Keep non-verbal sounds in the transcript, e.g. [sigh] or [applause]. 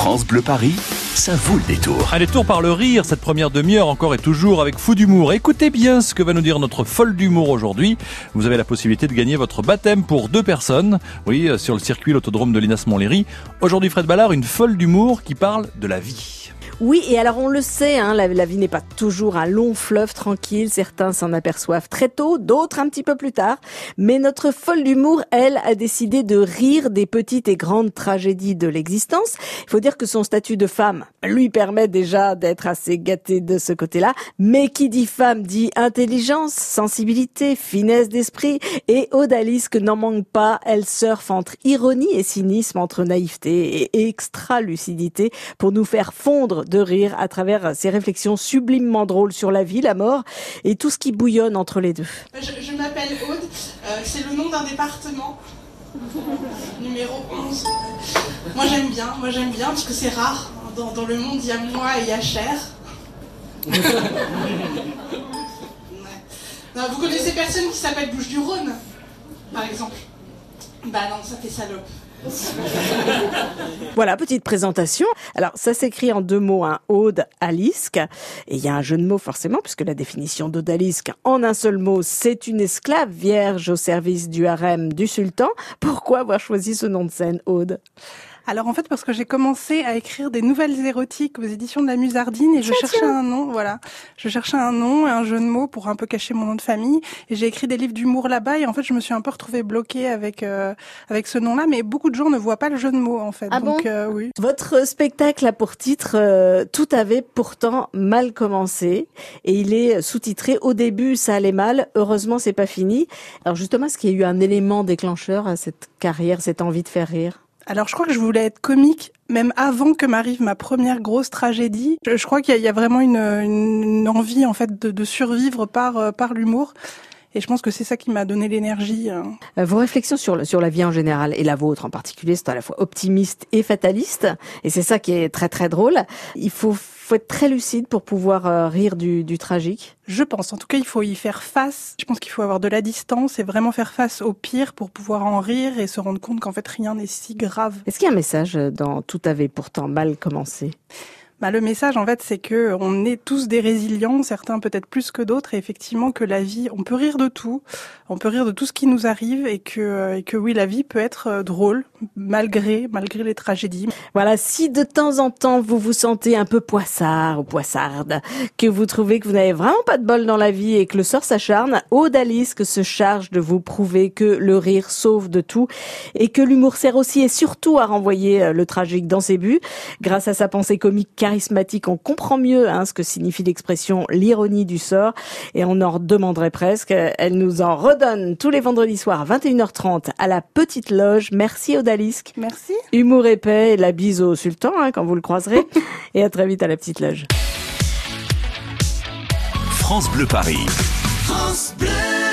France Bleu Paris, ça vaut le détour. Un détour par le rire, cette première demi-heure encore et toujours avec Fou d'humour. Écoutez bien ce que va nous dire notre folle d'humour aujourd'hui. Vous avez la possibilité de gagner votre baptême pour deux personnes. Oui, sur le circuit l'autodrome de Linas Montlhéry. Aujourd'hui, Fred Ballard, une folle d'humour qui parle de la vie. Oui, et alors on le sait, hein, la, vie n'est pas toujours un long fleuve tranquille. Certains s'en aperçoivent très tôt, d'autres un petit peu plus tard. Mais notre folle d'humour, elle, a décidé de rire des petites et grandes tragédies de l'existence. Il faut dire que son statut de femme lui permet déjà d'être assez gâtée de ce côté-là. Mais qui dit femme dit intelligence, sensibilité, finesse d'esprit. Et Odalisque n'en manque pas. Elle surfe entre ironie et cynisme, entre naïveté et extra-lucidité pour nous faire fondre de rire à travers ses réflexions sublimement drôles sur la vie, la mort et tout ce qui bouillonne entre les deux. Je, m'appelle Aude, euh, c'est le nom d'un département. Numéro 11. Moi j'aime bien, moi j'aime bien parce que c'est rare. Dans, le monde il y a moi et il y a cher. vous connaissez personne qui s'appelle Bouche du Rhône, par exemple? Bah non, ça fait salope. [laughs] voilà, petite présentation. Alors, ça s'écrit en deux mots, un hein, Aude Alisque. Et il y a un jeu de mots forcément, puisque la définition d'Odalisque, en un seul mot, c'est une esclave vierge au service du harem du sultan. Pourquoi avoir choisi ce nom de scène, Aude? Alors en fait parce que j'ai commencé à écrire des nouvelles érotiques aux éditions de la Musardine et je cherchais un nom, voilà. Je cherchais un nom et un jeu de mots pour un peu cacher mon nom de famille et j'ai écrit des livres d'humour là-bas et en fait je me suis un peu retrouvée bloquée avec euh, avec ce nom-là mais beaucoup de gens ne voient pas le jeu de mots en fait. Ah Donc euh, oui. Votre spectacle a pour titre euh, Tout avait pourtant mal commencé et il est sous-titré Au début ça allait mal, heureusement c'est pas fini. Alors justement est-ce qu'il y a eu un élément déclencheur à cette carrière, cette envie de faire rire? Alors je crois que je voulais être comique même avant que m'arrive ma première grosse tragédie. Je, crois qu'il y, a vraiment une, envie en fait de, survivre par euh, par l'humour. Et je pense que c'est ça qui m'a donné l'énergie. Hein. Euh, vos réflexions sur, sur la vie en général, et la vôtre en particulier, c'est à la fois optimiste et fataliste. Et c'est ça qui est très très drôle. Il faut, faut être très lucide pour pouvoir euh, rire du, du tragique. Je pense. En tout cas, il faut y faire face. Je pense qu'il faut avoir de la distance et vraiment faire face au pire pour pouvoir en rire et se rendre compte qu'en fait rien n'est si grave. Est-ce qu'il y a un message dans Tout avait pourtant mal commencé? Bah, le message, en fait, c'est que on est tous des résilients, certains peut-être plus que d'autres, et effectivement que la vie, on peut rire de tout, on peut rire de tout ce qui nous arrive, et que, et que oui, la vie peut être euh, drôle malgré, malgré les tragédies. Voilà, si de temps en temps vous vous sentez un peu poissard ou poissarde, que vous trouvez que vous n'avez vraiment pas de bol dans la vie et que le sort s'acharne, Odalisque se charge de vous prouver que le rire sauve de tout et que l'humour sert aussi et surtout à renvoyer euh, le tragique dans ses buts. Grâce à sa pensée comique charismatique, on comprend mieux hein, ce que signifie l'expression l'ironie du sort et on en demanderait presque. Elle nous en redonne tous les vendredis soirs à 21h30 à la Petite Loge. Merci Odalisque. Merci. Humour épais et la bise au sultan hein, quand vous le croiserez. [laughs] et à très vite à la Petite Loge. France Bleu Paris. France Bleu.